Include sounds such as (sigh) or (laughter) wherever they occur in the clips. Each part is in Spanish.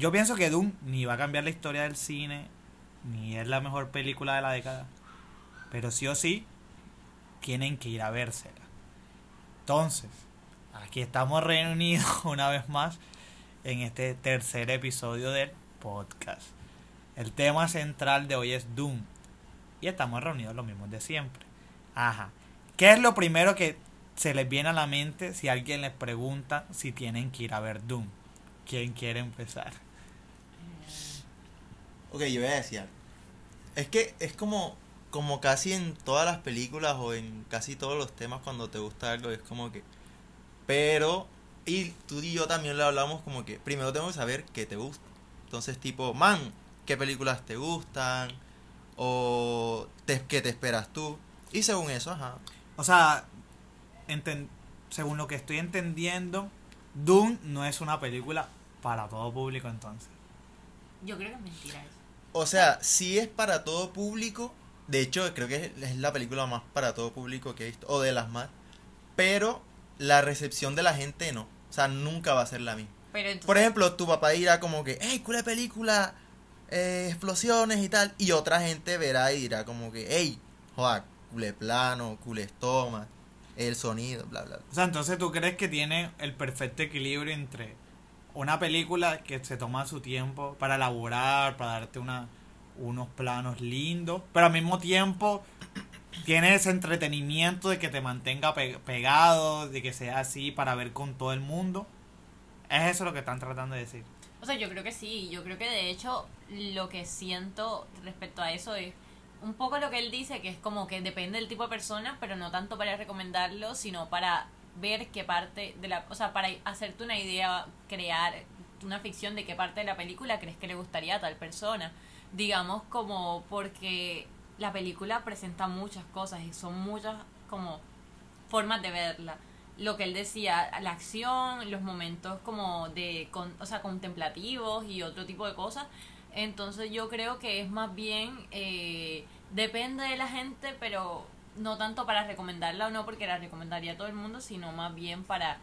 Yo pienso que Doom ni va a cambiar la historia del cine, ni es la mejor película de la década. Pero sí o sí, tienen que ir a vérsela. Entonces, aquí estamos reunidos (laughs) una vez más en este tercer episodio del podcast. El tema central de hoy es Doom. Y estamos reunidos los mismos de siempre. Ajá. ¿Qué es lo primero que se les viene a la mente si alguien les pregunta si tienen que ir a ver Doom? ¿Quién quiere empezar? Ok, yo voy a decir algo. Es que es como, como casi en todas las películas o en casi todos los temas cuando te gusta algo, es como que... Pero, y tú y yo también lo hablamos como que primero tengo que saber qué te gusta. Entonces, tipo, man, ¿qué películas te gustan? O te, qué te esperas tú. Y según eso, ajá. O sea, enten- según lo que estoy entendiendo, Doom no es una película para todo público entonces. Yo creo que es mentira eso. O sea, sí es para todo público. De hecho, creo que es, es la película más para todo público que he visto. O de las más. Pero la recepción de la gente no. O sea, nunca va a ser la misma. Pero entonces, Por ejemplo, tu papá dirá como que, hey, ¿cuál película? Eh, explosiones y tal. Y otra gente verá y dirá como que, hey, joder, cule plano, cule estoma, el sonido, bla, bla. bla. O sea, entonces tú crees que tiene el perfecto equilibrio entre una película que se toma su tiempo para elaborar, para darte una, unos planos lindos, pero al mismo tiempo tiene ese entretenimiento de que te mantenga pe- pegado, de que sea así para ver con todo el mundo. Es eso lo que están tratando de decir. o sea, yo creo que sí. Yo creo que de hecho lo que siento respecto a eso es un poco lo que él dice, que es como que depende del tipo de persona, pero no tanto para recomendarlo, sino para ver qué parte de la... O sea, para hacerte una idea, crear una ficción de qué parte de la película crees que le gustaría a tal persona. Digamos como porque la película presenta muchas cosas y son muchas como formas de verla. Lo que él decía, la acción, los momentos como de, con, o sea, contemplativos y otro tipo de cosas. Entonces yo creo que es más bien, eh, depende de la gente, pero no tanto para recomendarla o no, porque la recomendaría a todo el mundo, sino más bien para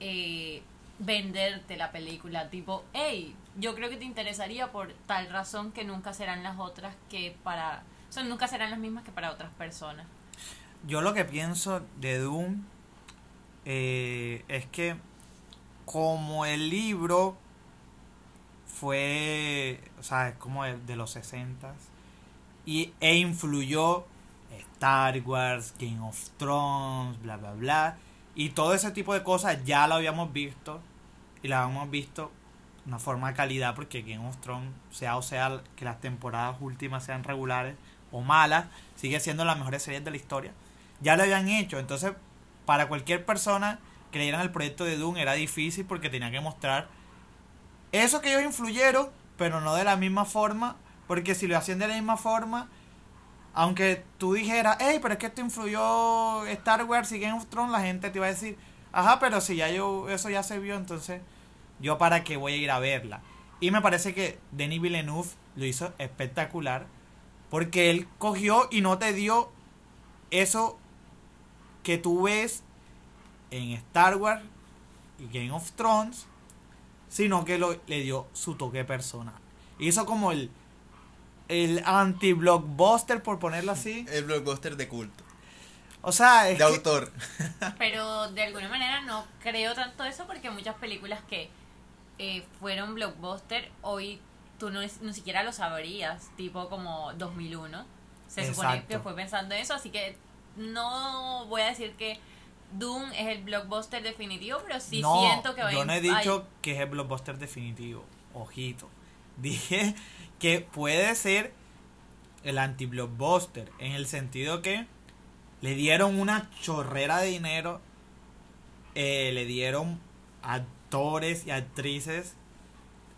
eh, venderte la película. Tipo, hey, yo creo que te interesaría por tal razón que nunca serán las otras que para... O sea, nunca serán las mismas que para otras personas. Yo lo que pienso de Doom eh, es que como el libro fue, o sea, es como de, de los 60 y e influyó Star Wars, Game of Thrones, bla bla bla. Y todo ese tipo de cosas ya lo habíamos visto y la habíamos visto de una forma de calidad porque Game of Thrones sea o sea que las temporadas últimas sean regulares o malas sigue siendo las mejores series de la historia. Ya lo habían hecho entonces para cualquier persona que leyera el proyecto de Doom era difícil porque tenía que mostrar eso que ellos influyeron, pero no de la misma forma, porque si lo hacían de la misma forma, aunque tú dijeras, hey, pero es que esto influyó Star Wars y Game of Thrones, la gente te iba a decir, ajá, pero si ya yo, eso ya se vio, entonces yo para qué voy a ir a verla. Y me parece que Denis Villeneuve lo hizo espectacular, porque él cogió y no te dio eso que tú ves en Star Wars y Game of Thrones, sino que lo, le dio su toque personal. Hizo como el, el anti-blockbuster, por ponerlo así. El blockbuster de culto, O sea, es de que- autor. (laughs) Pero de alguna manera no creo tanto eso porque muchas películas que eh, fueron blockbuster hoy tú no, es- ni siquiera lo sabrías, tipo como 2001. Se supone que fue pensando en eso, así que no voy a decir que Doom es el blockbuster definitivo, pero sí no, siento que va a yo no he hay- dicho que es el blockbuster definitivo. Ojito. (laughs) Dije que puede ser el anti-blockbuster. En el sentido que le dieron una chorrera de dinero. eh, le dieron actores y actrices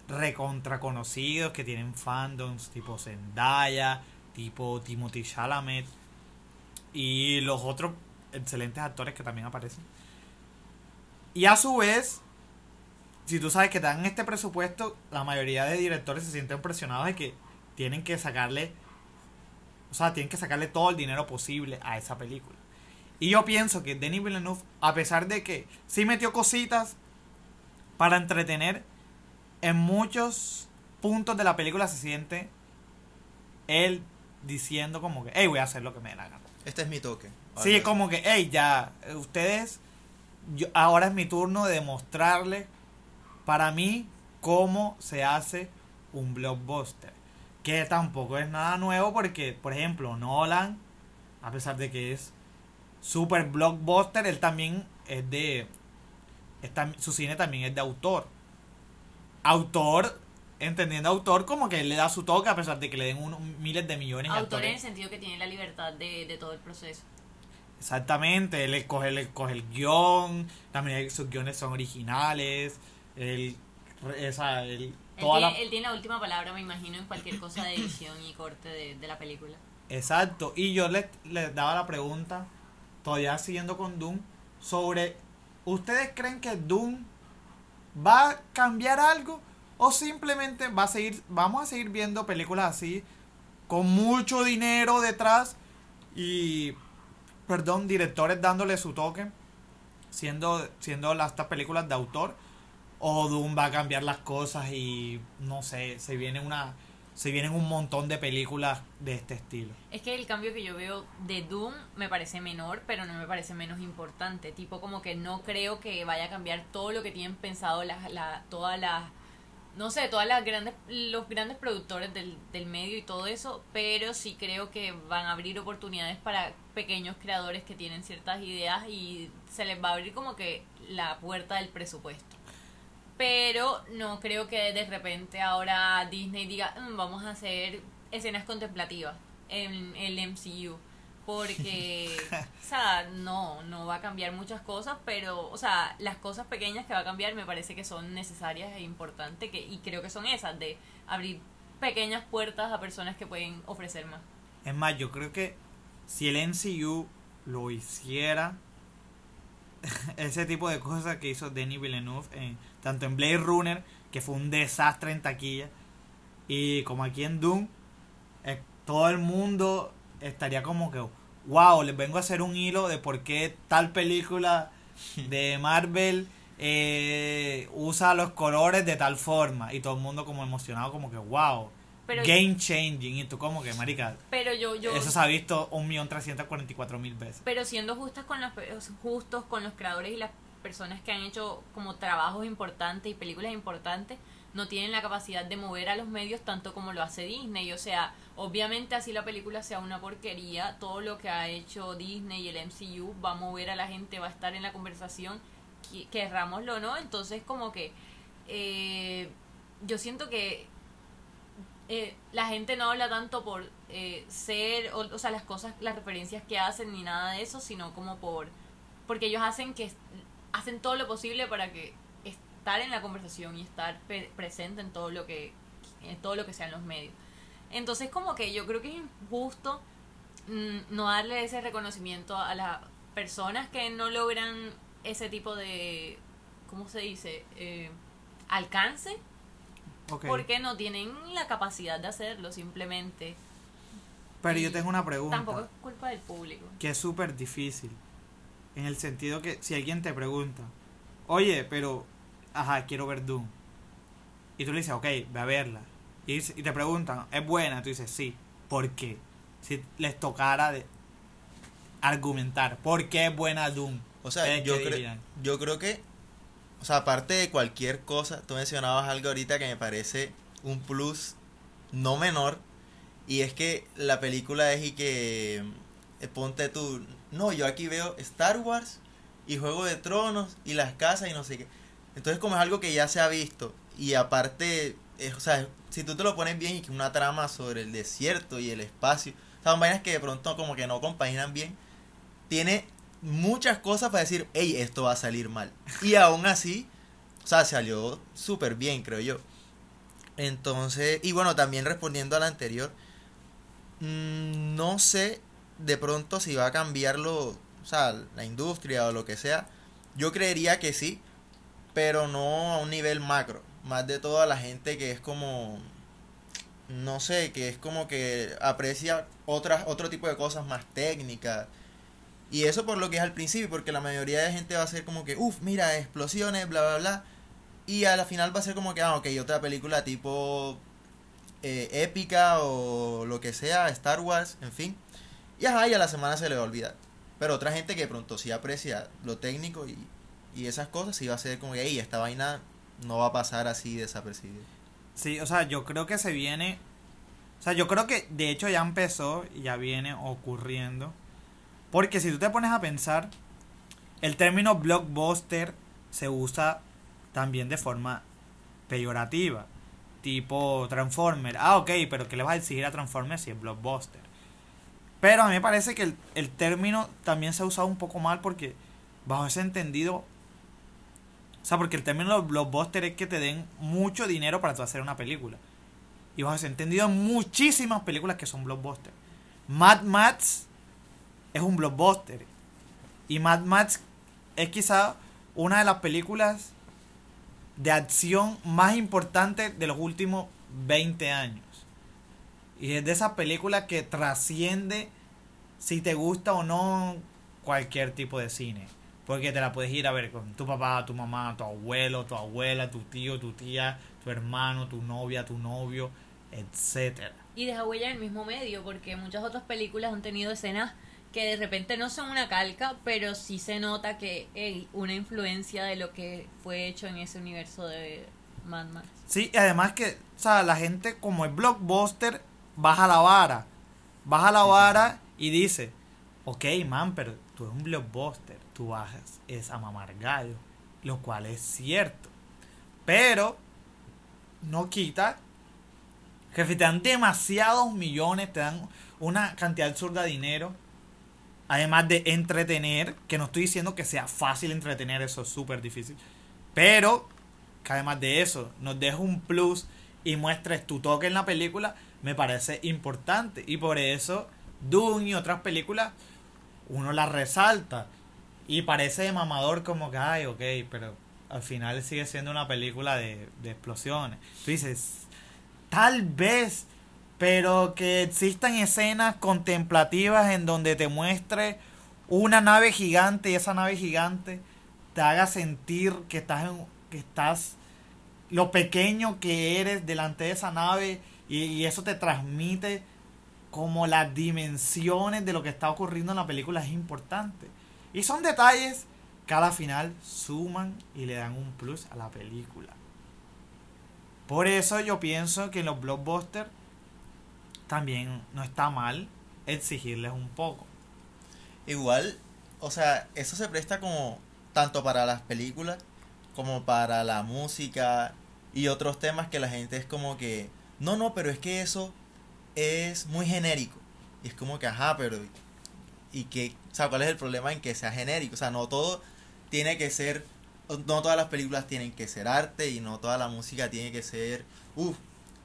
recontra conocidos que tienen fandoms tipo Zendaya, tipo Timothy Chalamet y los otros excelentes actores que también aparecen. Y a su vez, si tú sabes que te dan este presupuesto, la mayoría de directores se sienten presionados de que tienen que sacarle, o sea, tienen que sacarle todo el dinero posible a esa película. Y yo pienso que Denis Villeneuve, a pesar de que sí metió cositas para entretener, en muchos puntos de la película se siente él diciendo como que, hey, voy a hacer lo que me dé la gana. Este es mi toque. Sí, Algo como que, hey, ya, ustedes, yo, ahora es mi turno de mostrarle para mí cómo se hace un blockbuster. Que tampoco es nada nuevo porque, por ejemplo, Nolan, a pesar de que es super blockbuster, él también es de... es tam- su cine también es de autor. Autor, entendiendo autor como que él le da su toque a pesar de que le den unos miles de millones Autor en el actores. sentido que tiene la libertad de, de todo el proceso. Exactamente, él escoge, él escoge el guion, también sus guiones son originales, él, esa, él, Él toda tiene, la- él tiene la última palabra, me imagino, en cualquier cosa de edición y corte de, de la película. Exacto, y yo les, les daba la pregunta, todavía siguiendo con Doom, sobre, ¿ustedes creen que Doom va a cambiar algo o simplemente va a seguir, vamos a seguir viendo películas así, con mucho dinero detrás y, perdón, directores dándole su toque, siendo, siendo las, estas películas de autor, o Doom va a cambiar las cosas y, no sé, se viene una... Se vienen un montón de películas de este estilo. Es que el cambio que yo veo de Doom me parece menor, pero no me parece menos importante. Tipo como que no creo que vaya a cambiar todo lo que tienen pensado las, la, todas las, no sé, todas las grandes, los grandes productores del, del medio y todo eso, pero sí creo que van a abrir oportunidades para pequeños creadores que tienen ciertas ideas y se les va a abrir como que la puerta del presupuesto. Pero no creo que de repente ahora Disney diga, "Mm, vamos a hacer escenas contemplativas en el MCU. Porque, (laughs) o sea, no, no va a cambiar muchas cosas, pero, o sea, las cosas pequeñas que va a cambiar me parece que son necesarias e importantes, que, y creo que son esas, de abrir pequeñas puertas a personas que pueden ofrecer más. Es más, yo creo que si el MCU lo hiciera, (laughs) ese tipo de cosas que hizo Denis Villeneuve, en- tanto en Blade Runner, que fue un desastre en taquilla, y como aquí en Doom, eh, todo el mundo estaría como que, wow, les vengo a hacer un hilo de por qué tal película de (laughs) Marvel eh, usa los colores de tal forma, y todo el mundo como emocionado, como que, wow. Pero, Game changing, y tú como que, marica, pero yo, yo, eso se ha visto un millón trescientos cuarenta y cuatro mil veces. pero siendo justas con los justos con los creadores y las personas que han hecho como trabajos importantes y películas importantes no tienen la capacidad de mover a los medios tanto como lo hace Disney o sea obviamente así la película sea una porquería todo lo que ha hecho Disney y el MCU va a mover a la gente va a estar en la conversación que- querrámoslo o no entonces como que eh, yo siento que eh, la gente no habla tanto por eh, ser, o, o sea, las cosas, las referencias que hacen ni nada de eso, sino como por, porque ellos hacen que, hacen todo lo posible para que estar en la conversación y estar pe- presente en todo lo que, en todo lo que sean los medios. Entonces como que yo creo que es injusto mm, no darle ese reconocimiento a las personas que no logran ese tipo de, ¿cómo se dice? Eh, alcance Porque no tienen la capacidad de hacerlo simplemente. Pero yo tengo una pregunta Tampoco es culpa del público. que es súper difícil. En el sentido que si alguien te pregunta, oye, pero, ajá, quiero ver Doom. Y tú le dices, ok, ve a verla. Y, te preguntan, ¿es buena? Tú dices, sí. ¿Por qué? Si les tocara de argumentar, ¿por qué es buena Doom? O sea, ¿Ustedes yo, qué cre- dirían? yo creo que, o sea, aparte de cualquier cosa, tú mencionabas algo ahorita que me parece un plus no menor, y es que la película es y que, eh, ponte tú, no, yo aquí veo Star Wars y Juego de Tronos y las casas y no sé qué. Entonces como es algo que ya se ha visto, y aparte, o sea, si tú te lo pones bien y que una trama sobre el desierto y el espacio, o son vainas que de pronto como que no compaginan bien, tiene muchas cosas para decir, hey, esto va a salir mal. Y aún así, o sea, salió súper bien, creo yo. Entonces, y bueno, también respondiendo a la anterior, mm, no sé de pronto si va a cambiarlo, o sea, la industria o lo que sea. Yo creería que sí, pero no a un nivel macro. Más de toda la gente que es como, no sé, que es como que aprecia otras, otro tipo de cosas más técnicas. Y eso por lo que es al principio, porque la mayoría de gente va a ser como que, uff, mira, explosiones, bla, bla, bla. Y a la final va a ser como que, ah, ok, otra película tipo eh, épica o lo que sea, Star Wars, en fin. Y ajá, y a la semana se le va a olvidar. Pero otra gente que pronto sí aprecia lo técnico y, y esas cosas, sí va a ser como que, hey, esta vaina no va a pasar así desapercibida. Sí, o sea, yo creo que se viene. O sea, yo creo que de hecho ya empezó y ya viene ocurriendo. Porque si tú te pones a pensar, el término blockbuster se usa también de forma peyorativa. Tipo Transformer. Ah, ok, pero ¿qué le vas a exigir a Transformer si es blockbuster? Pero a mí me parece que el, el término también se ha usado un poco mal porque bajo ese entendido o sea, porque el término blockbuster es que te den mucho dinero para tú hacer una película. Y bajo ese entendido, muchísimas películas que son blockbuster. Mad Max es un blockbuster. Y Mad Max es quizá una de las películas de acción más importantes de los últimos 20 años. Y es de esas películas que trasciende si te gusta o no cualquier tipo de cine. Porque te la puedes ir a ver con tu papá, tu mamá, tu abuelo, tu abuela, tu tío, tu tía, tu hermano, tu novia, tu novio, etcétera. Y deja huella en el mismo medio, porque muchas otras películas han tenido escenas que de repente no son una calca, pero sí se nota que hay una influencia de lo que fue hecho en ese universo de Mad Max. Sí, y además que, o sea, la gente como es blockbuster, baja la vara. Baja la vara y dice, ok, man, pero tú eres un blockbuster, tú bajas es a mamar gallo, lo cual es cierto. Pero no quita que si te dan demasiados millones, te dan una cantidad absurda de dinero, además de entretener, que no estoy diciendo que sea fácil entretener, eso es súper difícil, pero que además de eso nos deja un plus y muestres tu toque en la película, me parece importante. Y por eso Dune y otras películas uno las resalta. Y parece de mamador como que, ay, ok, pero al final sigue siendo una película de, de explosiones. Tú dices, tal vez, pero que existan escenas contemplativas en donde te muestre una nave gigante y esa nave gigante te haga sentir que estás en, que estás lo pequeño que eres delante de esa nave y, y eso te transmite como las dimensiones de lo que está ocurriendo en la película es importante. Y son detalles que a la final suman y le dan un plus a la película. Por eso yo pienso que en los blockbusters también no está mal exigirles un poco. Igual, o sea, eso se presta como tanto para las películas como para la música y otros temas que la gente es como que, no, no, pero es que eso es muy genérico. Y es como que, ajá, pero y que, o sea, cuál es el problema en que sea genérico, o sea, no todo tiene que ser, no todas las películas tienen que ser arte y no toda la música tiene que ser, uff,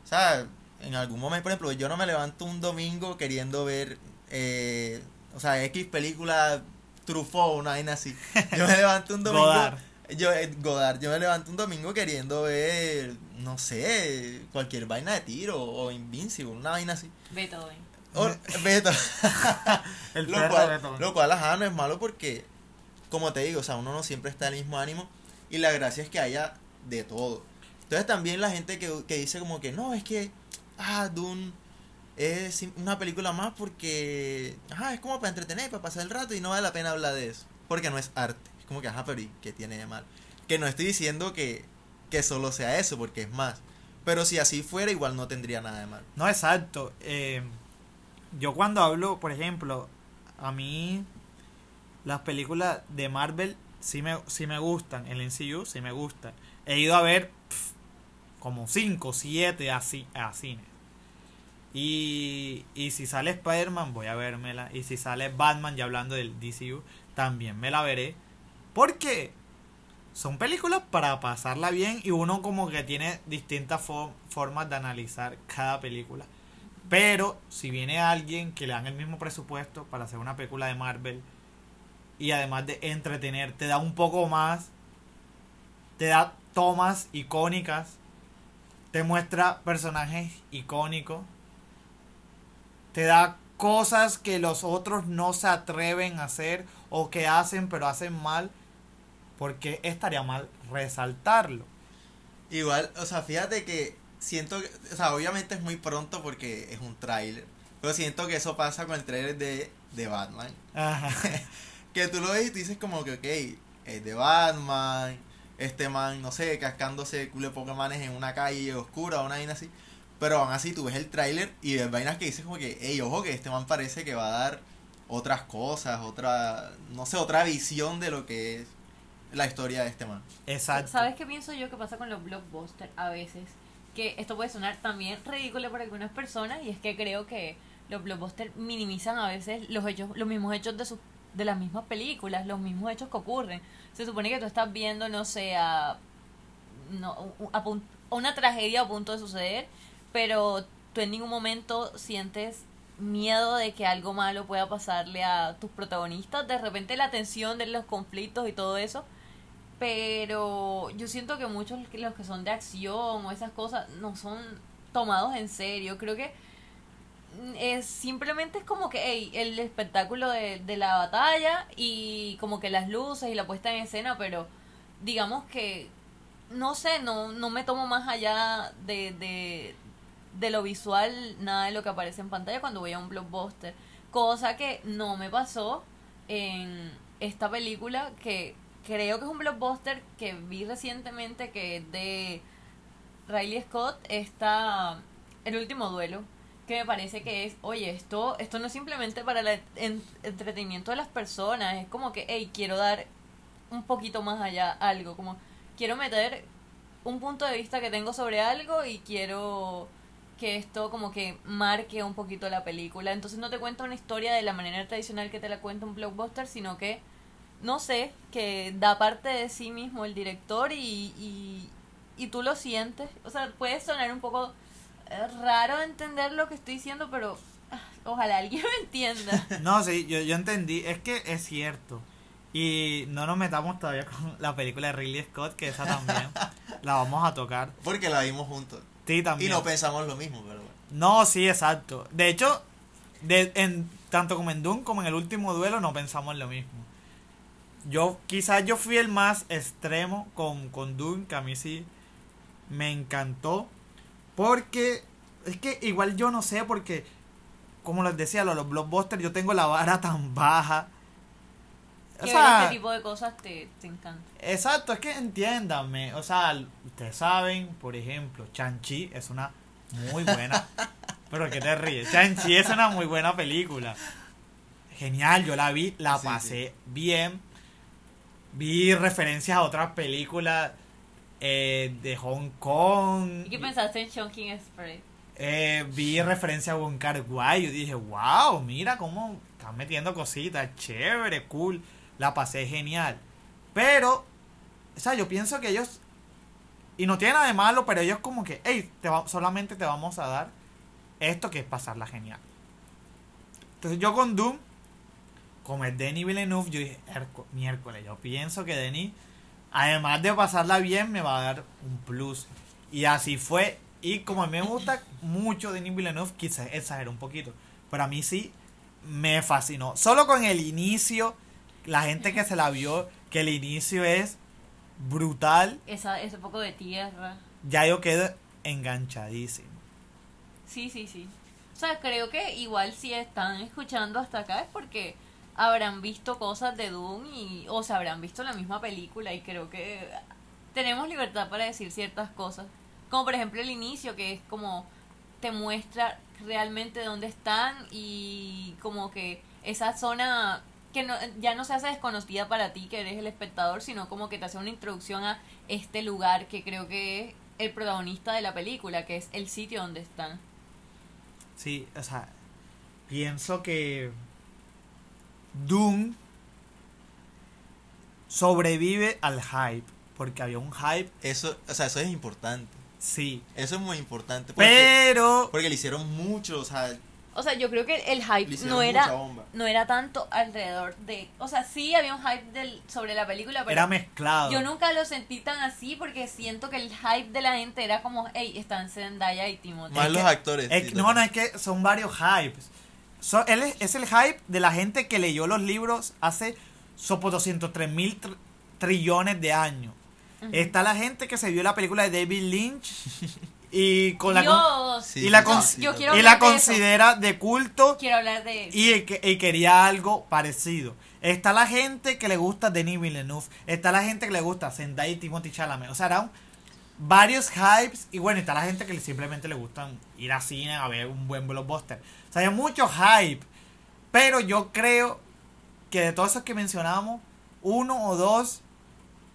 o sea, en algún momento, por ejemplo, yo no me levanto un domingo queriendo ver, eh, o sea, X película Truffaut, una vaina así, yo me levanto un (laughs) domingo... Godard. Yo, eh, Godard, yo me levanto un domingo queriendo ver, no sé, cualquier vaina de tiro o Invincible, una vaina así. Beethoven. O- (laughs) Beto. El lo, perro de cual, Beethoven. lo cual, ajá, no es malo porque, como te digo, o sea, uno no siempre está en el mismo ánimo y la gracia es que haya de todo. Entonces también la gente que, que dice como que, no, es que, ah, Dune es una película más porque, ajá, es como para entretener, para pasar el rato y no vale la pena hablar de eso. Porque no es arte. Es como que, ajá, pero ¿y qué tiene de mal? Que no estoy diciendo que, que solo sea eso, porque es más. Pero si así fuera, igual no tendría nada de mal. No, exacto. Eh, yo cuando hablo, por ejemplo, a mí las películas de Marvel sí me, sí me gustan, el MCU sí me gustan. He ido a ver como 5, 7 a, a cine. Y, y si sale Spider-Man voy a vérmela. Y si sale Batman, ya hablando del DCU, también me la veré. Porque son películas para pasarla bien y uno como que tiene distintas fo- formas de analizar cada película. Pero si viene alguien que le dan el mismo presupuesto para hacer una película de Marvel y además de entretener, te da un poco más, te da tomas icónicas, te muestra personajes icónicos, te da cosas que los otros no se atreven a hacer o que hacen pero hacen mal, porque estaría mal resaltarlo. Igual, o sea, fíjate que siento que, o sea, obviamente es muy pronto porque es un tráiler, pero siento que eso pasa con el tráiler de, de Batman. Ajá. (laughs) Que tú lo ves y tú dices como que, ok, es de Batman, este man, no sé, cascándose culo de Pokémones en una calle oscura o una vaina así. Pero aún así tú ves el tráiler y ves vainas que dices como que, hey, ojo que este man parece que va a dar otras cosas, otra, no sé, otra visión de lo que es la historia de este man. Exacto. ¿Sabes qué pienso yo que pasa con los blockbusters a veces? Que esto puede sonar también ridículo para algunas personas y es que creo que los blockbusters minimizan a veces los hechos, los mismos hechos de sus de las mismas películas, los mismos hechos que ocurren. Se supone que tú estás viendo, no sé, no, a a una tragedia a punto de suceder, pero tú en ningún momento sientes miedo de que algo malo pueda pasarle a tus protagonistas. De repente la tensión de los conflictos y todo eso. Pero yo siento que muchos los que son de acción o esas cosas no son tomados en serio. Creo que es simplemente es como que ey, el espectáculo de, de la batalla y como que las luces y la puesta en escena, pero digamos que no sé, no, no me tomo más allá de, de, de lo visual nada de lo que aparece en pantalla cuando voy a un blockbuster. Cosa que no me pasó en esta película que creo que es un blockbuster que vi recientemente que es de Riley Scott está El último duelo que me parece que es, oye, esto esto no es simplemente para el en- entretenimiento de las personas, es como que, hey, quiero dar un poquito más allá algo, como quiero meter un punto de vista que tengo sobre algo y quiero que esto como que marque un poquito la película. Entonces no te cuenta una historia de la manera tradicional que te la cuenta un blockbuster, sino que, no sé, que da parte de sí mismo el director y, y, y tú lo sientes. O sea, puede sonar un poco eh, raro entender lo que estoy diciendo, pero ah, ojalá alguien me entienda. (laughs) No, sí, yo, yo entendí. Es que es cierto. Y no nos metamos todavía con la película de Ridley Scott, que esa también (laughs) la vamos a tocar. Porque la vimos juntos. Sí, Y también. no pensamos lo mismo, pero bueno. No, sí, exacto. De hecho, de, en, tanto como en Doom como en el último duelo no pensamos lo mismo. Yo, quizás yo fui el más extremo con, con Doom, que a mí sí me encantó. Porque, es que igual yo no sé, porque, como les decía, lo de los blockbusters, yo tengo la vara tan baja. O que sea, este tipo de cosas te, te encanta. Exacto, es que entiéndanme. O sea, ustedes saben, por ejemplo, Chanchi es una muy buena. (laughs) pero que te ríes. Chanchi es una muy buena película. Genial, yo la vi, la Sí, pasé bien. Vi referencias a otras películas eh, de Hong Kong. ¿Y qué pensaste en Chunking Express? Eh, vi referencia a Wong Kar Wai. Yo dije, wow, mira cómo están metiendo cositas. Chévere, cool. La pasé genial. Pero, o sea, yo pienso que ellos. Y no tiene nada de malo, pero ellos como que, hey, te va- solamente te vamos a dar esto que es pasarla genial. Entonces yo con Doom, como es Denis Villeneuve, yo dije, "Hérco- miércoles, yo pienso que Denis, además de pasarla bien, me va a dar un plus. Y así fue. Y como a mí me gusta mucho Denis Villeneuve, quizás exageré un poquito. Pero a mí sí me fascinó. Solo con el inicio, la gente que se la vio, que el inicio es brutal, Esa, ese poco de tierra. ya yo quedo enganchadísimo. Sí, sí, sí. O sea, creo que igual si están escuchando hasta acá es porque habrán visto cosas de Doom y, o se habrán visto la misma película y creo que tenemos libertad para decir ciertas cosas. Como por ejemplo el inicio, que es como te muestra realmente dónde están y como que esa zona que no, ya no se hace desconocida para ti, que eres el espectador, sino como que te hace una introducción a este lugar que creo que es el protagonista de la película, que es el sitio donde están. Sí, o sea, pienso que Doom sobrevive al hype, porque había un hype, Eso, o sea, eso es importante. sí, Eso es muy importante. Porque, pero porque le hicieron mucho, o sea, O sea, yo creo que el hype no era no era tanto alrededor de, o sea, sí había un hype del sobre la película, pero era mezclado. yo nunca lo sentí tan así porque siento que el hype de la gente era como, hey, están Zendaya y Timothy. Más Es los que- actores. Es no, no, es que son varios hypes. So- él es, es el hype de la gente que leyó los libros hace sopo 203 mil tr- trillones de años. Está la gente que se vio la película de David Lynch y con la Sí, y la con- yo y la de considera de culto quiero hablar de y, que- y quería algo parecido. Está la gente que le gusta Denis Villeneuve. Está la gente que le gusta Zendaya y Timothy Chalamet. O sea, eran varios hypes. Y bueno, está la gente que simplemente le gustan ir a cine a ver un buen blockbuster. Sea, hay mucho hype. Pero yo creo que de todos esos que mencionamos, uno o dos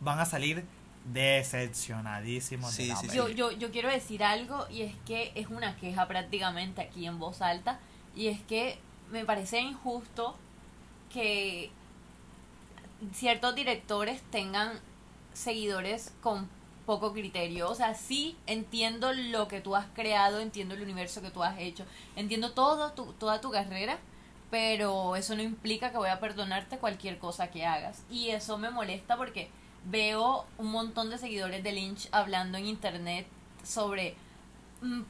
van a salir decepcionadísimos. de Sí, la sí, sí. Yo, yo, yo quiero decir algo y es que es una queja prácticamente aquí en voz alta y es que me parece injusto que ciertos directores tengan seguidores con poco criterio. O sea, sí entiendo lo que tú has creado, entiendo el universo que tú has hecho, entiendo todo tu, toda tu carrera, pero eso no implica que voy a perdonarte cualquier cosa que hagas. Y eso me molesta porque veo un montón de seguidores de Lynch hablando en internet sobre "Mm,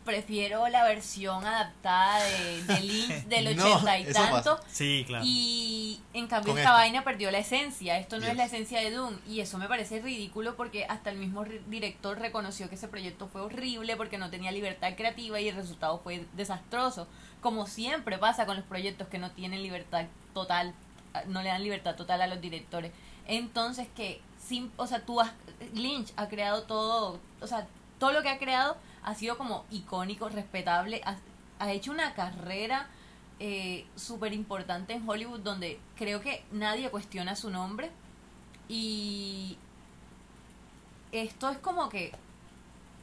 prefiero la versión adaptada de, de Lynch (laughs) del No, 80 y tanto pasa. Sí, claro. y en cambio Con esta vaina perdió la esencia. Esto no es la esencia de Doom. Y eso me parece ridículo porque hasta el mismo director reconoció que ese proyecto fue horrible porque no tenía libertad creativa y el resultado fue desastroso. Como siempre pasa con los proyectos que no tienen libertad total, ah, no le dan libertad total a los directores. Entonces que, sin, o sea, tú has, Lynch ha creado todo, o sea, todo lo que ha creado ha sido como icónico, respetable, ha, ha hecho una carrera eh, súper importante en Hollywood donde creo que nadie cuestiona su nombre y esto es como que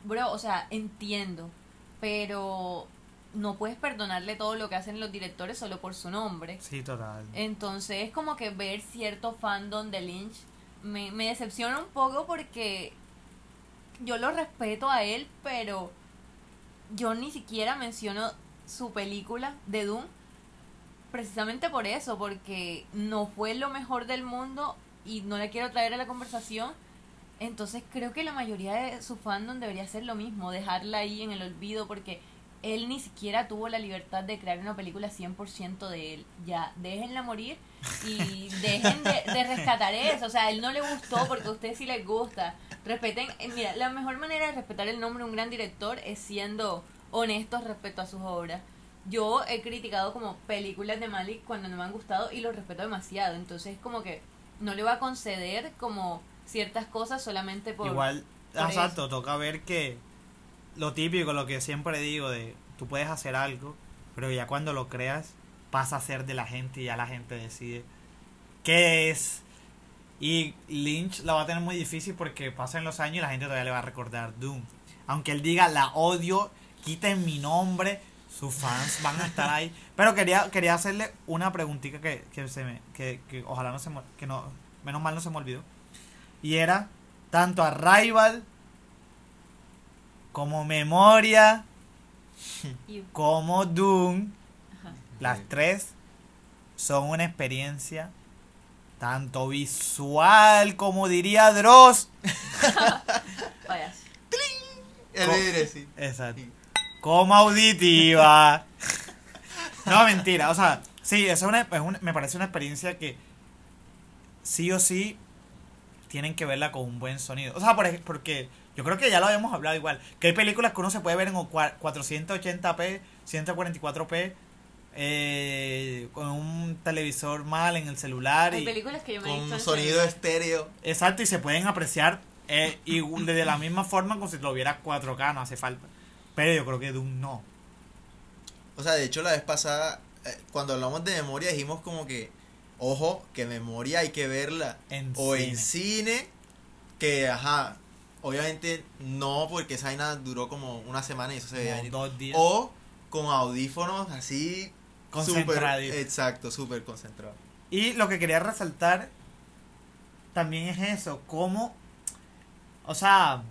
bro, o sea, entiendo, pero no puedes perdonarle todo lo que hacen los directores solo por su nombre. Sí, total. Entonces es como que ver cierto fandom de Lynch me, me decepciona un poco porque yo lo respeto a él, pero yo ni siquiera menciono su película de Doom precisamente por eso, porque no fue lo mejor del mundo y no la quiero traer a la conversación. Entonces creo que la mayoría de su fandom debería hacer lo mismo, dejarla ahí en el olvido porque él ni siquiera tuvo la libertad de crear una película 100% de él. Ya, déjenla morir y (laughs) dejen de, de rescatar eso. O sea, él no le gustó porque a ustedes sí les gusta. Respeten, eh, mira, la mejor manera de respetar el nombre de un gran director es siendo honestos respecto a sus obras. Yo he criticado como películas de Malik cuando no me han gustado y los respeto demasiado. Entonces, como que no le voy a conceder como ciertas cosas solamente por... Igual, por exacto, toca ver que lo típico, lo que siempre digo de tú puedes hacer algo, pero ya cuando lo creas pasa a ser de la gente y ya la gente decide qué es. Y Lynch la va a tener muy difícil porque pasan los años y la gente todavía le va a recordar Doom. Aunque él diga la odio, quiten mi nombre, sus fans van a estar ahí. (laughs) Pero quería, quería hacerle una preguntita que, que se me, que, que ojalá no se me, que no, menos mal no se me olvidó. Y era tanto a Rival como Memoria (laughs) como Doom. ajá. Las tres son una experiencia tanto visual como diría Dross. (laughs) Vaya. El sí. Exacto. Sí. Como auditiva. No, mentira. O sea, sí, eso es una, es una- me parece una experiencia que sí o sí tienen que verla con un buen sonido. O sea, por porque yo creo que ya lo habíamos hablado igual. Que hay películas que uno se puede ver en cua- 480p, 144p, eh, con un televisor mal en el celular. Hay Y, películas que yo me he Con sonido celular. estéreo. exacto, y se pueden apreciar eh, y de la misma forma como si lo viera 4K, no hace falta. Pero yo creo que Doom no. O sea, de hecho la vez pasada, eh, cuando hablamos de memoria, dijimos como que, ojo, que memoria hay que verla. En o cine. en cine, que, ajá, obviamente no, porque esa vaina duró como una semana y eso se veía Como venir. dos días. O con audífonos así, súper, Concentradito. exacto, súper concentrado. Y lo que quería resaltar también es eso, cómo, o sea,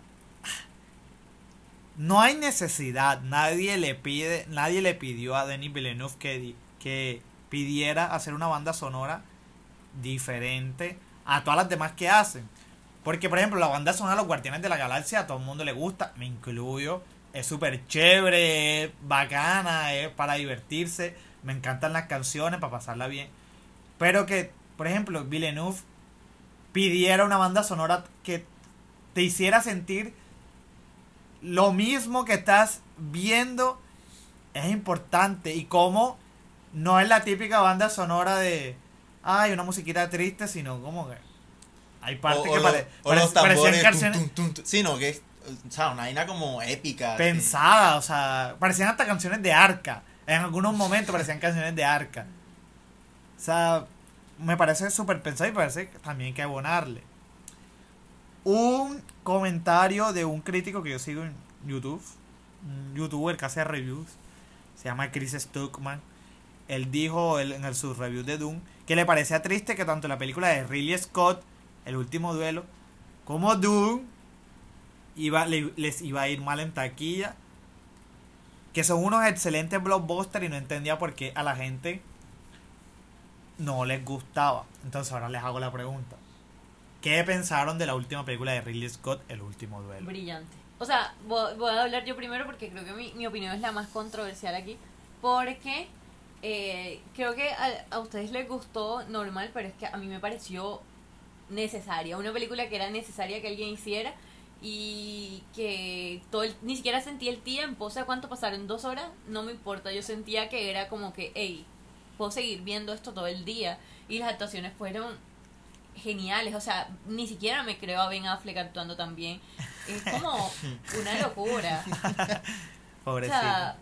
no hay necesidad, nadie le pide, nadie le pidió a Denis Villeneuve que, que pidiera hacer una banda sonora diferente a todas las demás que hacen. Porque, por ejemplo, la banda sonora de los Guardianes de la Galaxia a todo el mundo le gusta, me incluyo. Es súper chévere, es bacana, es para divertirse. Me encantan las canciones, para pasarla bien. Pero que, por ejemplo, Villeneuve pidiera una banda sonora que te hiciera sentir lo mismo que estás viendo es importante y cómo no es la típica banda sonora de ay una musiquita triste sino como que hay partes O- o que lo- pare- o pare- los parecían tambores, tum, tum, tum. Sí, no, que es, o sea, una vaina como épica. sí. pensadas o sea parecían hasta canciones de arca en algunos momentos parecían canciones de arca o sea me parece súper pensado y parece que también hay que abonarle un comentario de un crítico que yo sigo en YouTube, un youtuber que hace reviews, se llama Chris Stuckman. Él dijo en el, su review de Doom que le parecía triste que tanto la película de Ridley Scott, El último duelo, como Doom iba, le- les iba a ir mal en taquilla. Que son unos excelentes blockbusters y no entendía por qué a la gente no les gustaba. Entonces ahora les hago la pregunta. ¿Qué pensaron de la última película de Ridley Scott, El último duelo? Brillante. O sea, voy, voy a hablar yo primero porque creo que mi, mi opinión es la más controversial aquí. Porque eh, creo que a, a ustedes les gustó normal, pero es que a mí me pareció necesaria. Una película que era necesaria que alguien hiciera y que todo el- ni siquiera sentí el tiempo. O sea, ¿cuánto pasaron? ¿Dos horas? No me importa. Yo sentía que era como que, hey, puedo seguir viendo esto todo el día. Y las actuaciones fueron geniales. O sea, ni siquiera me creo a Ben Affleck actuando tan bien. Es como una locura. (laughs) O Pobrecito. sea,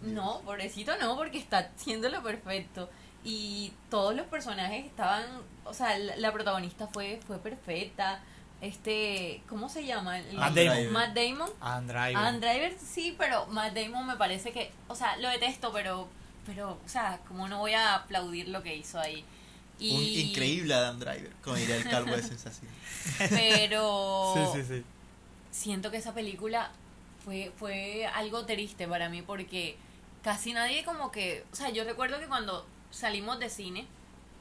no, pobrecito no, porque está haciéndolo perfecto. Y todos los personajes estaban, o sea, la, la protagonista fue fue perfecta. Este, ¿cómo se llama? El- Matt Damon. Matt Damon. Adam Driver. Adam Driver sí, pero Matt Damon me parece que, o sea, lo detesto, pero pero, o sea, como no voy a aplaudir lo que hizo ahí. Y, Un increíble Adam Driver, como diría el calvo de sensación. (laughs) Pero Sí, sí, sí. siento que esa película fue, fue algo triste para mí porque casi nadie como que, o sea, yo recuerdo que cuando salimos de cine,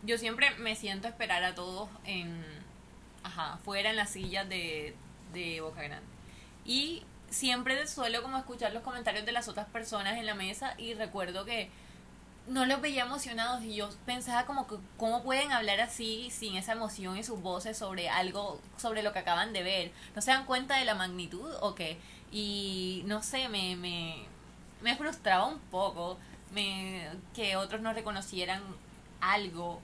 yo siempre me siento a esperar a todos en, ajá, fuera en las sillas de, de Boca Grande. Y siempre suelo como escuchar los comentarios de las otras personas en la mesa y recuerdo que no los veía emocionados y yo pensaba como que cómo pueden hablar así sin esa emoción y sus voces sobre algo, sobre lo que acaban de ver. ¿No se dan cuenta de la magnitud o qué? Y no sé, me, me, me frustraba un poco me, que otros no reconocieran algo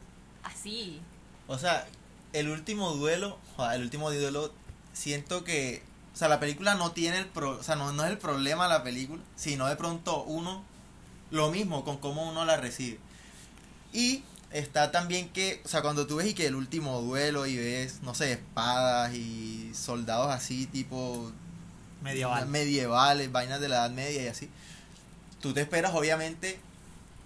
así. O sea, el último duelo, joder, el último duelo, siento que, o sea, la película no tiene el pro, o sea, no, no es el problema la película, sino de pronto uno, lo mismo con cómo uno la recibe. Y está también que, o sea, cuando tú ves y que el último duelo y ves, no sé, espadas y soldados así, tipo Medieval. medievales, vainas de la Edad Media y así. Tú te esperas, obviamente,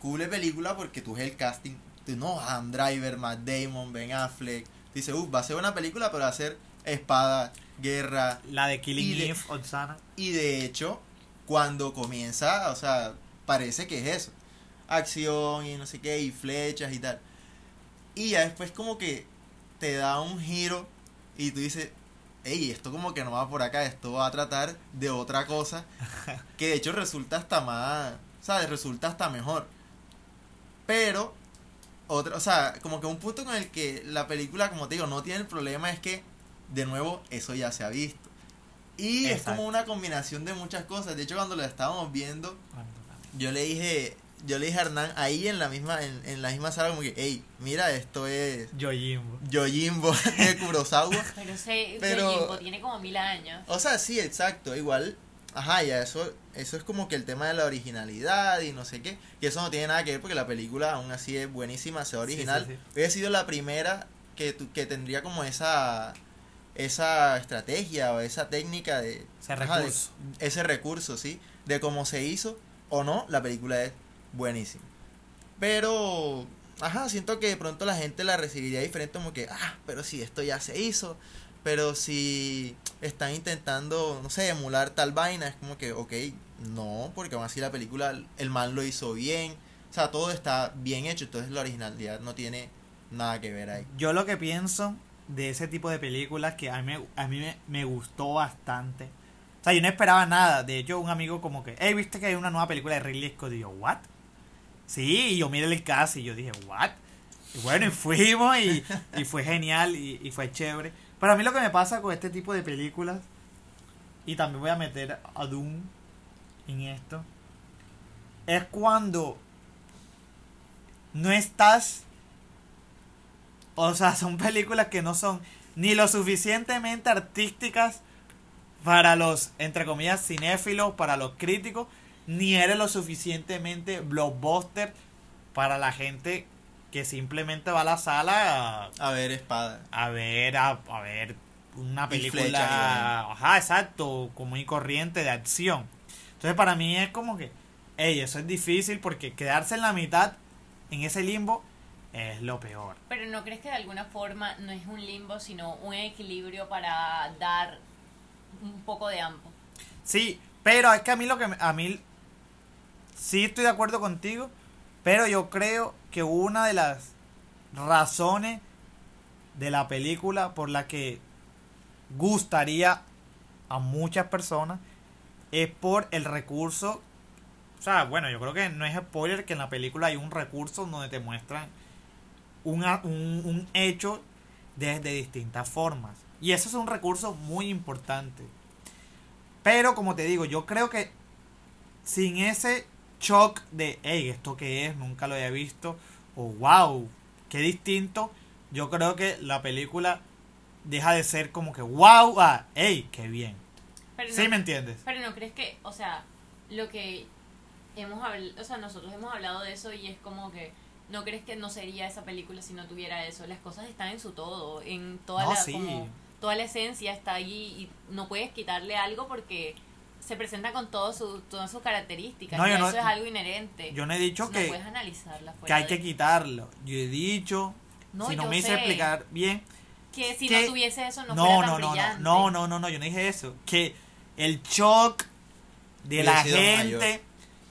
cool película porque tú ves el casting. No, Adam Driver, Matt Damon, Ben Affleck. Dice, uff, va a ser una película, pero va a ser espada, guerra. La de Killing Eve, Otsana. Y de hecho, cuando comienza, o sea, parece que es eso. Acción y no sé qué, y flechas y tal. Y ya después como que te da un giro y tú dices, hey, esto como que no va por acá, esto va a tratar de otra cosa. (laughs) Que de hecho resulta hasta más, ¿sabes? Resulta hasta mejor. Pero, otra, o sea, como que un punto con el que la película, como te digo, no tiene el problema es que, de nuevo, eso ya se ha visto. Y es como una combinación de muchas cosas. De hecho, cuando lo estábamos viendo, yo le dije, yo le dije a Hernán ahí en la misma, en, en la misma sala como que, hey, mira, esto es Yojimbo. Yojimbo (laughs) de Kurosawa. Pero ese Pero- Yojimbo tiene como mil años. O sea, sí, exacto. Igual, ajá, ya eso, eso es como que el tema de la originalidad y no sé qué. Y eso no tiene nada que ver porque la película aún así es buenísima, sea original. sí, sí. Hubiera sido la primera que, tu- que tendría como esa esa estrategia o esa técnica de Ese ajá, de- recurso. ese recurso, sí, de cómo se hizo o no, la película es buenísima. Pero, ajá, siento que de pronto la gente la recibiría diferente como que, ah, pero si esto ya se hizo, pero si están intentando, no sé, emular tal vaina, es como que, ok, no, porque aún así la película, el man lo hizo bien, o sea, todo está bien hecho, entonces la originalidad no tiene nada que ver ahí. Yo lo que pienso de ese tipo de películas que a mí, a mí me, me gustó bastante. O sea, yo no esperaba nada. De hecho, un amigo como que, hey, ¿viste que hay una nueva película de Ridley Scott? Y yo, ¿what? Sí, y yo miré el cast y yo dije, ¿what? Y bueno, y fuimos y, y fue genial y, y fue chévere. Pero a mí lo que me pasa con este tipo de películas, y también voy a meter a Doom en esto, es cuando no estás... O sea, son películas que no son ni lo suficientemente artísticas para los, entre comillas, cinéfilos, para los críticos, ni eres lo suficientemente blockbuster para la gente que simplemente va a la sala a, A ver, espada. a ver a, a ver una película vaina. ajá exacto común y corriente de acción entonces para mí es como que ey eso es difícil porque quedarse en la mitad en ese limbo es lo peor Pero ¿no crees que de alguna forma no es un limbo, sino un equilibrio para dar un poco de ambos? sí pero es que a mí lo que me- a mí sí estoy de acuerdo contigo pero yo creo que una de las razones de la película por la que gustaría a muchas personas es por el recurso. O sea, bueno, yo creo que no es spoiler que en la película hay un recurso donde te muestran una- un, un hecho desde distintas formas. Y eso es un recurso muy importante. Pero como te digo, yo creo que sin ese shock de, hey, ¿esto qué es? Nunca lo había visto. O wow, qué distinto. Yo creo que la película deja de ser como que wow, ah, hey, qué bien. Pero ¿Sí no- me entiendes? Pero no crees que, o sea, lo que hemos hablado, o sea, nosotros hemos hablado de eso y es como que no crees que no sería esa película si no tuviera eso. Las cosas están en su todo, en toda No, la sí. como toda la esencia está ahí y no puedes quitarle algo porque se presenta con todo su, todas sus características. No, y yo no- eso es algo inherente. Yo no he dicho no que, puedes analizarla que hay de- que quitarlo. Yo he dicho, No, si no me hice explicar bien, que si que- no tuviese eso no, no, fuera no, tan no, no, brillante. no, no, no, no, yo no dije eso. Que el shock de Hubiera la gente mayor.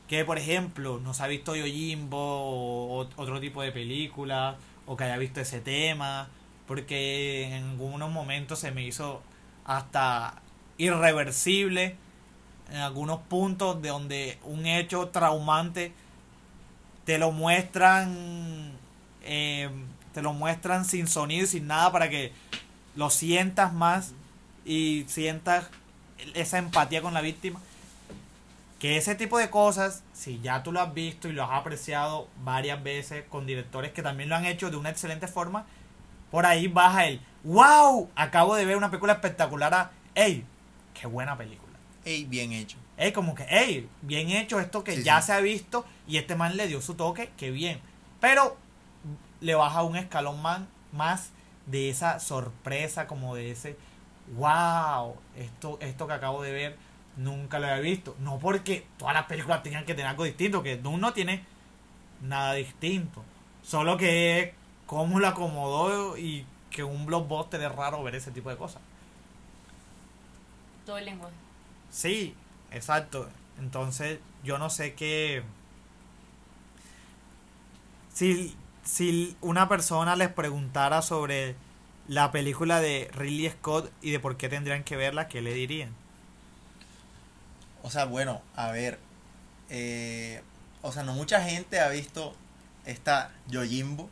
que, por ejemplo, no se ha visto Yojimbo o, o otro tipo de película, o que haya visto ese tema, porque en algunos momentos se me hizo hasta irreversible en algunos puntos de donde un hecho traumante te lo muestran eh, te lo muestran sin sonido sin nada para que lo sientas más y sientas esa empatía con la víctima. Que ese tipo de cosas si ya tú lo has visto y lo has apreciado varias veces con directores que también lo han hecho de una excelente forma por ahí baja el wow acabo de ver una película espectacular a ey qué buena película Ey, bien hecho. Ey, como que, ey, bien hecho esto que Sí, ya sí. se ha visto y este man le dio su toque, que bien. Pero le baja un escalón más, más de esa sorpresa, como de ese, wow, esto, esto que acabo de ver nunca lo había visto. No porque todas las películas tengan que tener algo distinto, que Doom no tiene nada distinto. Solo que es cómo lo acomodó y que un blockbuster es raro ver ese tipo de cosas. Todo el lenguaje. Sí, exacto. Entonces, yo no sé qué. Si, si una persona les preguntara sobre la película de Ridley Scott y de por qué tendrían que verla, ¿qué le dirían? O sea, bueno, a ver. eh, o sea, no mucha gente ha visto esta Yojimbo.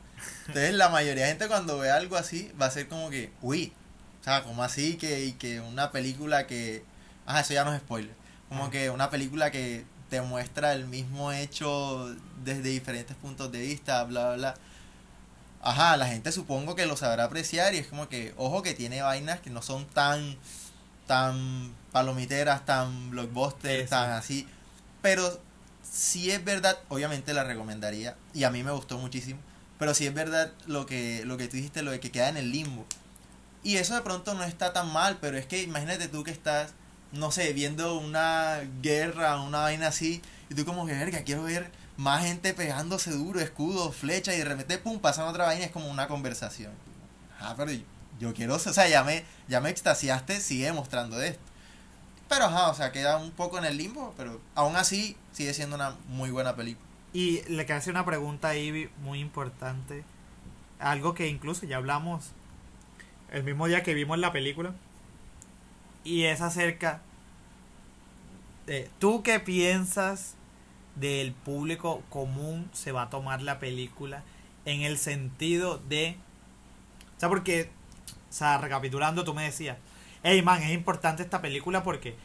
Entonces, la mayoría de gente cuando ve algo así va a ser como que, uy. O sea, como así que, que una película que. Ajá, eso ya no es spoiler. Como Ah. que una película que te muestra el mismo hecho desde diferentes puntos de vista, bla, bla, bla. Ajá, la gente supongo que lo sabrá apreciar y es como que, ojo que tiene vainas que no son tan, tan palomiteras, tan blockbuster, tan sí. así. Pero si es verdad, obviamente la recomendaría y a mí me gustó muchísimo. Pero si es verdad lo que, lo que tú dijiste, lo de que queda en el limbo. Y eso de pronto no está tan mal, pero es que imagínate tú que estás, no sé, viendo una guerra, una vaina así, y tú como que, verga, quiero ver más gente pegándose duro, escudos, flechas, y de repente, pum, pasan otra vaina, es como una conversación. Ah, pero yo, quiero, o sea, ya me, ya me extasiaste, sigue mostrando esto. Pero ajá, o sea, queda un poco en el limbo, pero aún así sigue siendo una muy buena película. Y le queda hacer una pregunta ahí muy importante. Algo que incluso ya hablamos el mismo día que vimos la película. Y es acerca de, ¿tú qué piensas del público común se va a tomar la película en el sentido de... O sea, porque o sea, recapitulando, tú me decías, hey man, es importante esta película porque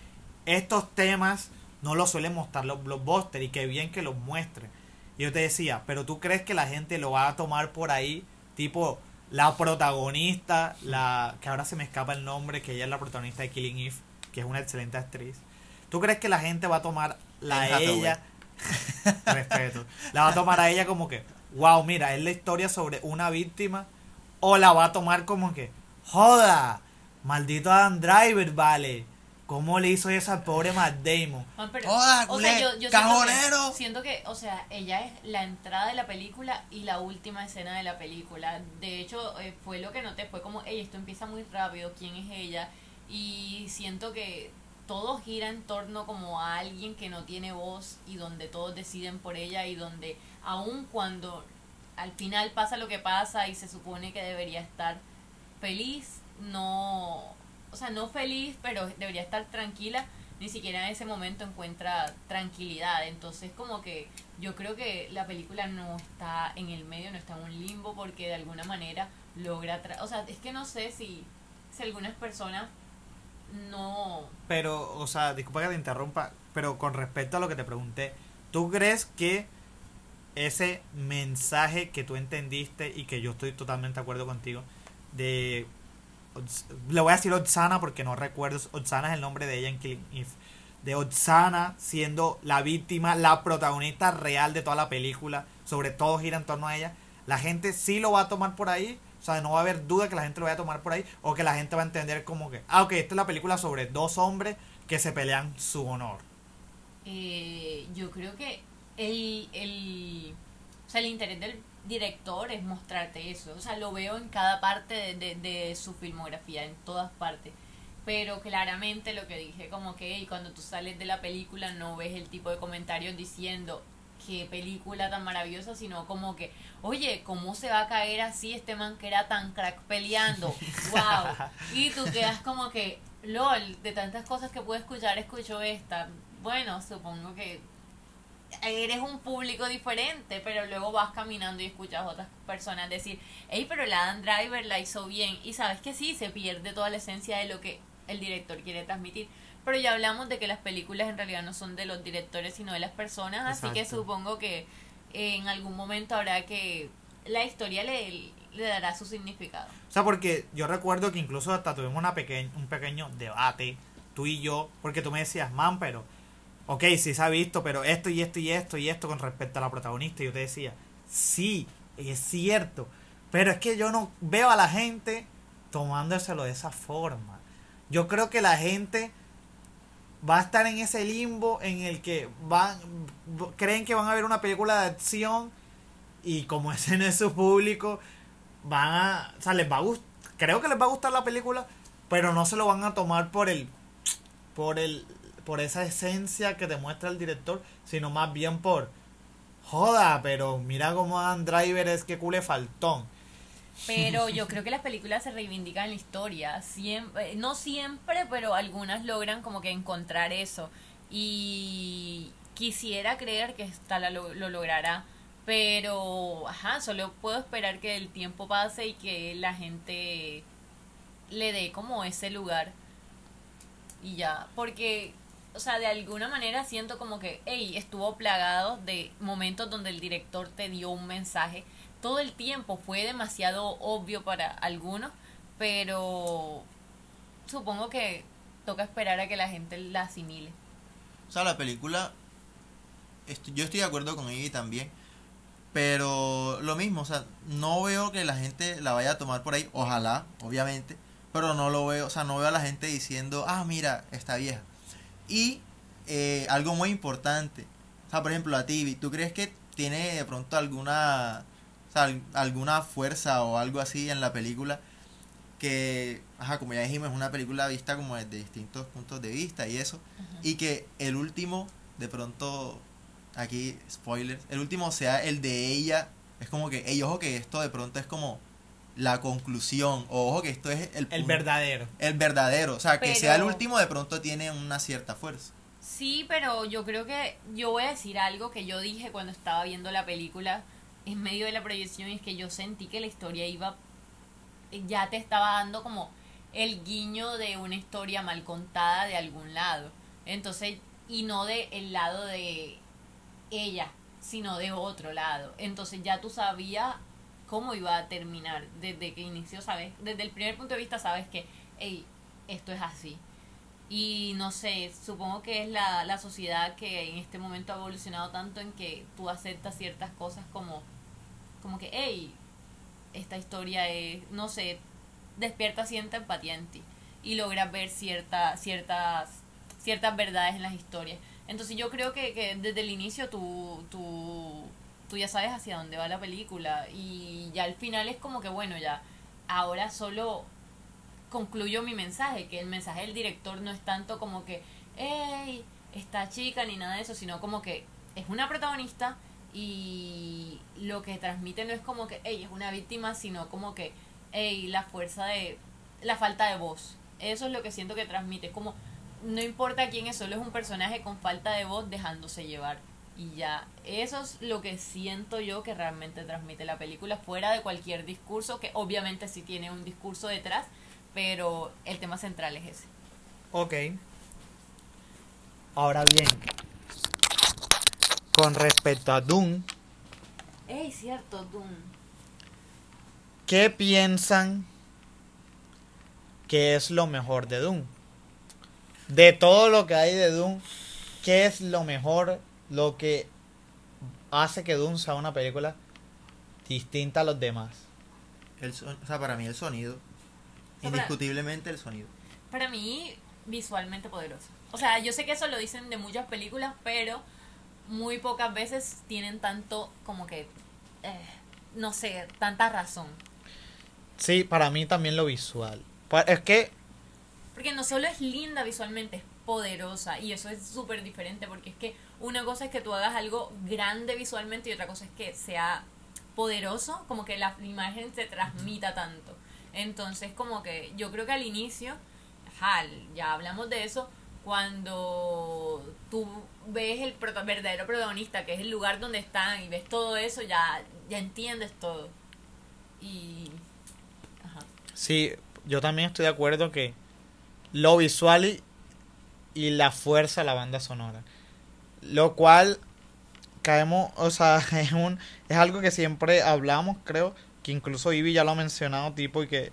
estos temas no los suelen mostrar los blockbusters y qué bien que los muestren. Y yo te decía, pero tú crees que la gente lo va a tomar por ahí, tipo la protagonista, la que ahora se me escapa el nombre, que ella es la protagonista de Killing Eve, que es una excelente actriz. ¿Tú crees que la gente va a tomar la Hathaway. ella (laughs) (laughs) respeto, la va a tomar a ella como que, wow, mira, es la historia sobre una víctima o la va a tomar como que, joda, maldito Adam Driver, vale. ¿Cómo le hizo eso al pobre Matt Damon? Ah, pero- Joda, o sea, yo, siento cajonero. que- Siento que, o sea, ella es la entrada de la película y la última escena de la película. De hecho, eh, fue lo que noté, fue como, hey, esto empieza muy rápido, ¿quién es ella? Y siento que todo gira en torno como a alguien que no tiene voz y donde todos deciden por ella y donde aun cuando al final pasa lo que pasa y se supone que debería estar feliz, no, o sea, no feliz, pero debería estar tranquila, ni siquiera en ese momento encuentra tranquilidad. Entonces, como que yo creo que la película no está en el medio, no está en un limbo, porque de alguna manera logra, tra- o sea, es que no sé si, si algunas personas no... Pero, o sea, disculpa que te interrumpa, pero con respecto a lo que te pregunté, ¿tú crees que ese mensaje que tú entendiste y que yo estoy totalmente de acuerdo contigo, de... Le voy a decir Otsana porque no recuerdo, Otsana es el nombre de ella en Killing Eve, de Otsana siendo la víctima, la protagonista real de toda la película, sobre todo gira en torno a ella, la gente sí lo va a tomar por ahí, o sea, no va a haber duda que la gente lo vaya a tomar por ahí, o que la gente va a entender como que, ah, ok, esta es la película sobre dos hombres que se pelean su honor. Eh, yo creo que el, el, o sea, el interés del director es mostrarte eso. O sea, lo veo en cada parte de, de, de su filmografía, en todas partes. Pero claramente lo que dije, como que y cuando tú sales de la película no ves el tipo de comentarios diciendo qué película tan maravillosa, sino como que, oye, ¿cómo se va a caer así este man que era tan crack peleando? (laughs) ¡Wow! Y tú quedas como que, lol, de tantas cosas que puedo escuchar, escucho esta. Bueno, supongo que eres un público diferente, pero luego vas caminando y escuchas a otras personas decir, hey, pero la Adam Driver la hizo bien. Y sabes que sí, se pierde toda la esencia de lo que el director quiere transmitir. Pero ya hablamos de que las películas en realidad no son de los directores, sino de las personas, así que Exacto. supongo que en algún momento habrá que la historia le, le dará su significado. O sea, porque yo recuerdo que incluso hasta tuvimos una peque- un pequeño debate, tú y yo, porque tú me decías, man, pero, ok, sí se ha visto, pero esto y esto y esto y esto con respecto a la protagonista, y yo te decía, sí, es cierto, pero es que yo no veo a la gente tomándoselo de esa forma. Yo creo que la gente va a estar en ese limbo en el que van creen que van a ver una película de acción y como (laughs) ese no es su público van a o sea les va a gustar creo que les va a gustar la película pero no se lo van a tomar por el por el por esa esencia que demuestra el director sino más bien por joda pero mira cómo Adam Driver es que cule faltón Pero (laughs) yo creo que las películas se reivindican en la historia. Siempre, no siempre, pero algunas logran como que encontrar eso. Y quisiera creer que esta la lo, lo logrará. Pero, ajá, solo puedo esperar que el tiempo pase y que la gente le dé como ese lugar. Y ya, porque, o sea, de alguna manera siento como que, hey, estuvo plagado de momentos donde el director te dio un mensaje todo el tiempo fue demasiado obvio para algunos, pero supongo que toca esperar a que la gente la asimile. O sea, la película, yo estoy de acuerdo con Ivy también, pero lo mismo, o sea, no veo que la gente la vaya a tomar por ahí, ojalá, obviamente, pero no lo veo, o sea, no veo a la gente diciendo, ah, mira, está vieja. Y eh, algo muy importante, o sea, por ejemplo, a ti, ¿tú crees que tiene de pronto alguna, o sea, al- alguna fuerza o algo así en la película? que, ajá, como ya dijimos, es una película vista como desde distintos puntos de vista y eso. Y que el último, de pronto, aquí, spoilers, el último sea el de ella. Es como que, ey, ojo que esto de pronto es como la conclusión. O ojo que esto es el, el verdadero El verdadero. O sea, que sea el último de pronto tiene una cierta fuerza. Sí, pero yo creo que yo voy a decir algo que yo dije cuando estaba viendo la película en medio de la proyección y es que yo sentí que la historia iba ya te estaba dando como el guiño de una historia mal contada de algún lado. Entonces, y no de el lado de ella, sino de otro lado. Entonces ya tú sabías cómo iba a terminar desde que inició, ¿sabes? Desde el primer punto de vista sabes que, hey, esto es así. Y no sé, supongo que es la, la sociedad que en este momento ha evolucionado tanto en que tú aceptas ciertas cosas como, como que, hey, esta historia es, no sé, despierta cierta empatía en ti y logras ver cierta, ciertas, ciertas verdades en las historias. Entonces yo creo que, que desde el inicio tú, tú, tú ya sabes hacia dónde va la película y ya al final es como que bueno, ya ahora solo concluyo mi mensaje, que el mensaje del director no es tanto como que, hey, esta chica ni nada de eso, sino como que es una protagonista y lo que transmite no es como que, hey, es una víctima, sino como que, hey, la fuerza de, la falta de voz. Eso es lo que siento que transmite, como, no importa quién es, solo es un personaje con falta de voz dejándose llevar. Y ya, eso es lo que siento yo que realmente transmite la película, fuera de cualquier discurso, que obviamente sí tiene un discurso detrás, pero el tema central es ese. Ok. Ahora bien, con respecto a Doom, Ey, cierto, Doom. ¿qué piensan que es lo mejor de Doom? De todo lo que hay de Doom, ¿qué es lo mejor, lo que hace que Doom sea una película distinta a los demás? El son- o sea, para mí el sonido. sea, para- Indiscutiblemente el sonido. Para mí, visualmente poderoso. O sea, yo sé que eso lo dicen de muchas películas, pero muy pocas veces tienen tanto como que, eh, no sé, tanta razón. Sí, para mí también lo visual. Es que Porque no solo es linda visualmente, es poderosa. Y eso es súper diferente, porque es que una cosa es que tú hagas algo grande visualmente y otra cosa es que sea poderoso, como que la imagen se transmita tanto. Entonces, como que yo creo que al inicio, ajá, ya hablamos de eso, cuando tú ves el prota- verdadero protagonista, que es el lugar donde están, y ves todo eso, ya, ya entiendes todo. Y... Ajá. Sí, yo también estoy de acuerdo que lo visual y, y la fuerza de la banda sonora. Lo cual caemos, o sea, (laughs) es un es algo que siempre hablamos, creo, que incluso Ivy ya lo ha mencionado, tipo, y que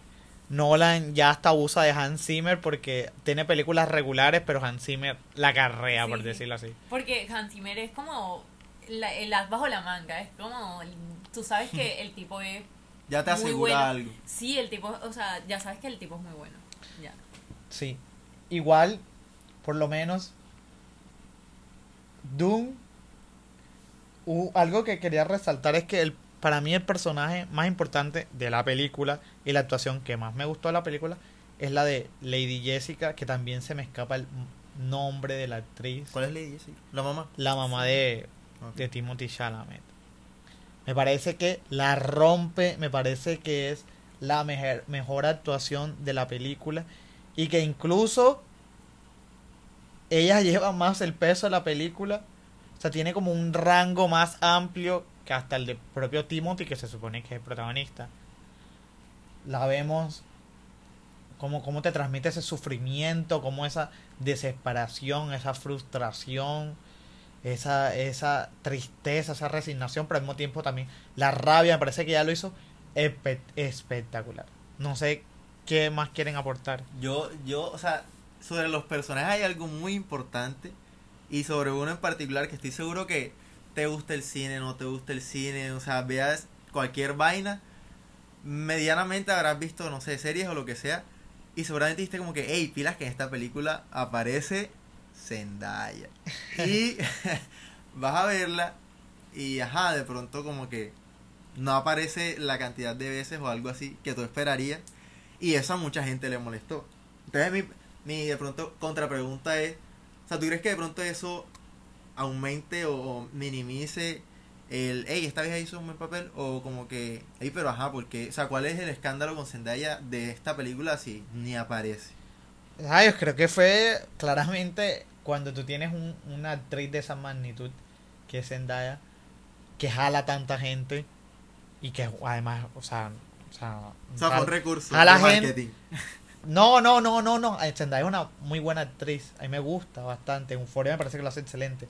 Nolan ya hasta usa de Hans Zimmer porque tiene películas regulares, pero Hans Zimmer la carrea, por decirlo así. Porque Hans Zimmer es como la- el as bajo la manga, es como tú sabes que el tipo es (laughs) Ya te Muy asegura bueno. algo. sí, el tipo, o sea, ya sabes que el tipo es muy bueno. Ya. Sí. Igual, por lo menos, Doom. algo que quería resaltar es que el, para mí el personaje más importante de la película y la actuación que más me gustó de la película es la de Lady Jessica, que también se me escapa el nombre de la actriz. ¿Cuál es Lady Jessica? La mamá. La mamá de, de Timothy Chalamet. Me parece que la rompe, me parece que es la mejor, mejor actuación de la película y que incluso ella lleva más el peso de la película, o sea, tiene como un rango más amplio que hasta el de propio Timothy, que se supone que es el protagonista. La vemos como cómo te transmite ese sufrimiento, como esa desesperación, esa frustración, esa, esa tristeza, esa resignación, pero al mismo tiempo también la rabia, me parece que ya lo hizo espe- espectacular. No sé qué más quieren aportar. Yo, yo, o sea, sobre los personajes hay algo muy importante. Y sobre uno en particular que estoy seguro que te gusta el cine, no te gusta el cine, o sea, veas cualquier vaina, medianamente habrás visto, no sé, series o lo que sea. Y seguramente dijiste como que, hey, pilas que en esta película aparece Zendaya. (laughs) Y (laughs) vas a verla y, ajá, de pronto como que no aparece la cantidad de veces o algo así que tú esperarías. Y eso a mucha gente le molestó. Entonces mi, mi de pronto contrapregunta es, o sea, ¿tú crees que de pronto eso aumente o, o minimice el, hey, esta vieja hizo un buen papel? O como que, hey, pero ajá, porque, o sea, ¿cuál es el escándalo con Zendaya de esta película si ni aparece? Ay, yo creo que fue claramente cuando tú tienes un- una actriz de esa magnitud que es Zendaya, que jala tanta gente y que además, o sea, O sea, O sea, fue un recurso a la de gente- marketing. (laughs) No, no, no, no, no. Zendaya es una muy buena actriz. A mí me gusta bastante. En Euphoria me parece que lo hace excelente.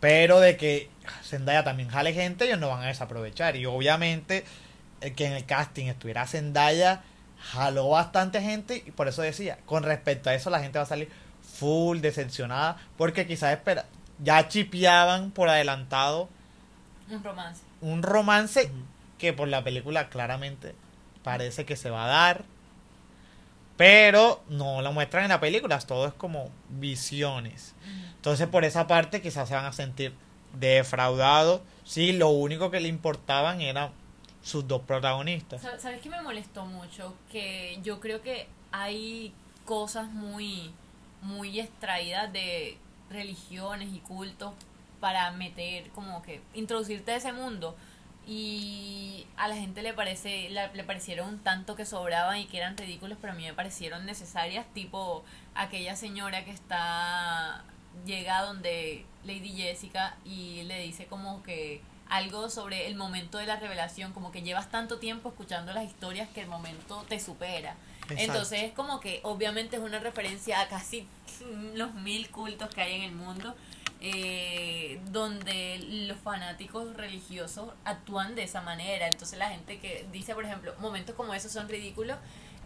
Pero de que Zendaya también jale gente, ellos no van a desaprovechar. Y obviamente eh, que en el casting estuviera Zendaya, jaló bastante gente. Y por eso decía, con respecto a eso, la gente va a salir full decepcionada. Porque quizás espera, ya chipeaban por adelantado Un romance. un romance que por la película claramente parece que se va a dar. Pero no lo muestran en la película, todo es como visiones. Entonces por esa parte quizás se van a sentir defraudados. Sí, lo único que le importaban eran sus dos protagonistas. Sa- ¿Sabes qué me molestó mucho? Que yo creo que hay cosas muy, muy extraídas de religiones y cultos para meter, como que introducirte a ese mundo. Y a la gente le parece la- le parecieron un tanto que sobraban y que eran ridículos, pero a mí me parecieron necesarias, tipo aquella señora que está llega donde Lady Jessica y le dice como que algo sobre el momento de la revelación, como que llevas tanto tiempo escuchando las historias que el momento te supera. Exacto. Entonces es como que obviamente es una referencia a casi los mil cultos que hay en el mundo, eh, donde los fanáticos religiosos actúan de esa manera. Entonces la gente que dice, por ejemplo, momentos como esos son ridículos,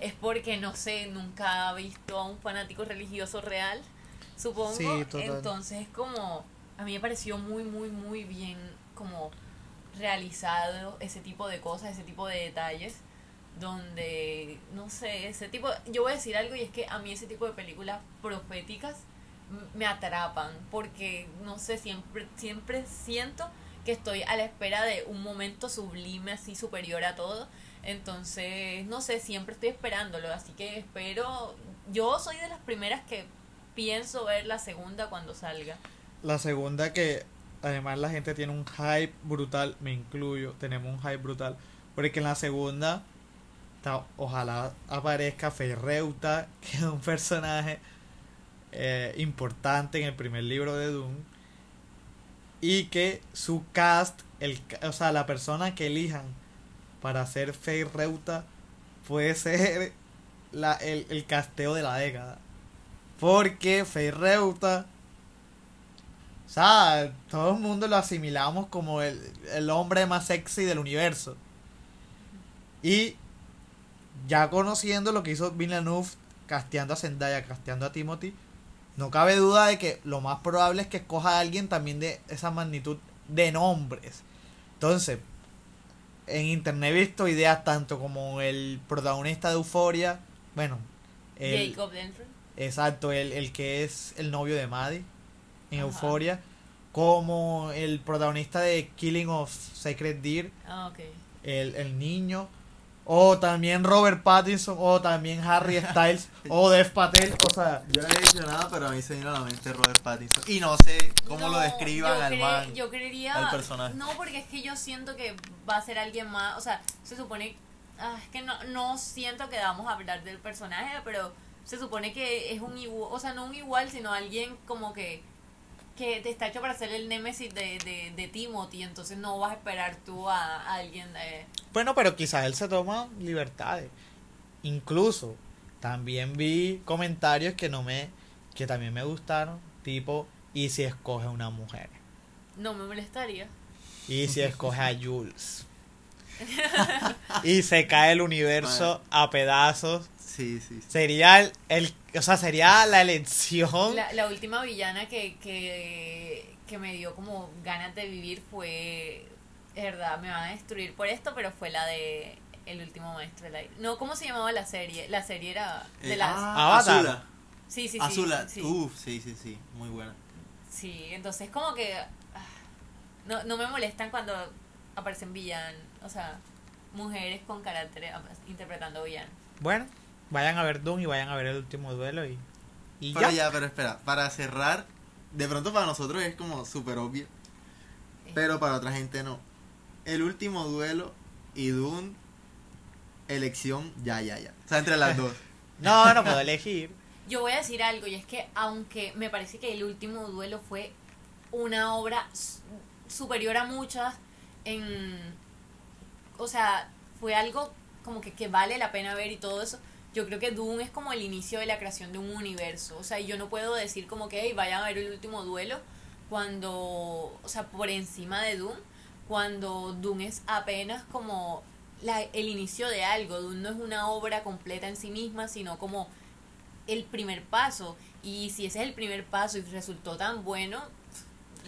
es porque, no sé, nunca ha visto a un fanático religioso real, supongo. Sí, total. Entonces es como, a mí me pareció muy, muy, muy bien como realizado ese tipo de cosas, ese tipo de detalles donde, no sé, ese tipo, yo voy a decir algo y es que a mí ese tipo de películas proféticas me atrapan porque, no sé, siempre, siempre siento que estoy a la espera de un momento sublime así superior a todo. Entonces, no sé, siempre estoy esperándolo, así que espero, yo soy de las primeras que pienso ver la segunda cuando salga. La segunda que además la gente tiene un hype brutal, me incluyo, tenemos un hype brutal, porque en la segunda ojalá aparezca Ferreuta, (laughs) que es un personaje eh, importante en el primer libro de Doom, y que su cast, el, o sea, la persona que elijan para hacer Ferreuta puede ser la, el, el casteo de la década. Porque Ferreuta o sea, todo el mundo lo asimilamos como el, el hombre más sexy del universo. Y ya conociendo lo que hizo Villeneuve casteando a Zendaya, casteando a Timothy, no cabe duda de que lo más probable es que escoja a alguien también de esa magnitud de nombres. Entonces, en internet he visto ideas tanto como el protagonista de Euforia, bueno, el, Jacob Denford. Exacto, el, el que es el novio de Maddie en Ajá. Euforia, como el protagonista de Killing of Sacred Deer, Ah, ok. el, el niño, o también Robert Pattinson, o también Harry Styles, (laughs) o Dev Patel, o sea, Yo no he dicho nada, pero a mí se vino a la mente Robert Pattinson. Y no sé cómo lo describan al man. Yo creería. al personaje. No, porque es que yo siento que va a ser alguien más. O sea, se supone. ah, es que no, no siento que vamos a hablar del personaje, pero se supone que es un igual. O sea, no un igual, sino alguien como que. Que te está hecho para ser el némesis de, de, de Timothy. Entonces no vas a esperar tú a, a alguien de. bueno, pero quizás él se toma libertades. Incluso, también vi comentarios que no me, que también me gustaron, tipo, ¿y si escoge una mujer? No me molestaría. ¿Y si (laughs) escoge a Jules? (laughs) (laughs) y se cae el universo a pedazos. Sí, sí, sí. Sería el, el- o sea, sería la elección. La, la última villana que, que, que me dio como ganas de vivir fue, es verdad, me van a destruir por esto, pero fue la de El último maestro del aire. No, ¿cómo se llamaba la serie? La serie era de Eh, las... ah, Avatar. Azula. sí, sí, sí. Azula. Sí, Uf, sí, sí, sí. Muy buena. sí, entonces como que... ah, No, no me molestan cuando aparecen villanos, o sea, mujeres con carácter ah, interpretando villanos. Bueno, vayan a ver Doom y vayan a ver el último duelo y, y Pero ya. ya, pero espera, para cerrar, de pronto para nosotros es como súper obvio, pero para otra gente no. El último duelo y Dune, elección, ya, ya, ya. O sea, entre las dos. (laughs) No, no puedo elegir. (laughs) Yo voy a decir algo, y es que aunque me parece que el último duelo fue una obra superior a muchas, en. O sea, fue algo como que, que vale la pena ver y todo eso. Yo creo que Doom es como el inicio de la creación de un universo. O sea, yo no puedo decir como que, hey, vayan a ver el último duelo cuando, o sea, por encima de Doom, cuando Doom es apenas como la, el inicio de algo. Doom no es una obra completa en sí misma, sino como el primer paso. Y si ese es el primer paso y resultó tan bueno,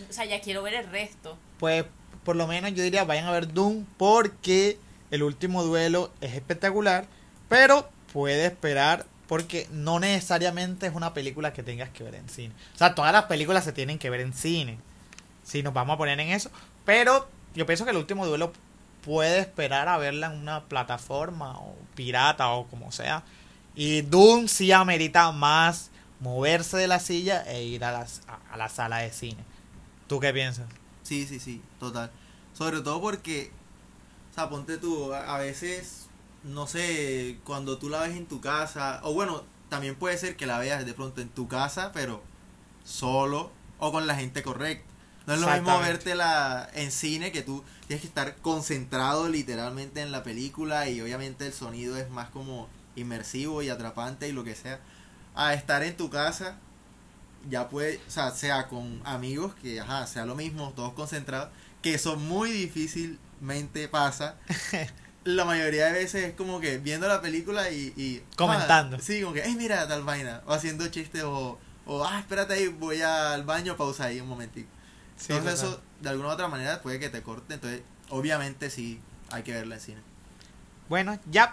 o sea, ya quiero ver el resto. Pues por lo menos yo diría vayan a ver Doom porque el último duelo es espectacular, pero puede esperar porque no necesariamente es una película que tengas que ver en cine. O sea, todas las películas se tienen que ver en cine. Si nos vamos a poner en eso, pero yo pienso que el último duelo puede esperar a verla en una plataforma o pirata o como sea. Y Doom sí amerita más moverse de la silla e ir a, las, a la sala de cine. ¿Tú qué piensas? Sí, sí, sí, total. Sobre todo porque, o sea, ponte tú, a a veces, no sé, cuando tú la ves en tu casa, o bueno, también puede ser que la veas de pronto en tu casa, pero solo o con la gente correcta. No es lo mismo vértela en cine que tú tienes que estar concentrado literalmente en la película y obviamente el sonido es más como inmersivo y atrapante y lo que sea. A estar en tu casa ya puede, o sea, sea con amigos que, ajá, sea lo mismo, todos concentrados, que eso muy difícilmente pasa. (laughs) La mayoría de veces es como que viendo la película y... y Comentando. ah, sí, como que, hey, mira tal vaina, o haciendo chistes o, o, ah, espérate ahí, voy al baño, pausa ahí un momentito. Sí, entonces total. eso, de alguna u otra manera, puede que te corte, entonces, obviamente sí, hay que verla en cine. Bueno, ya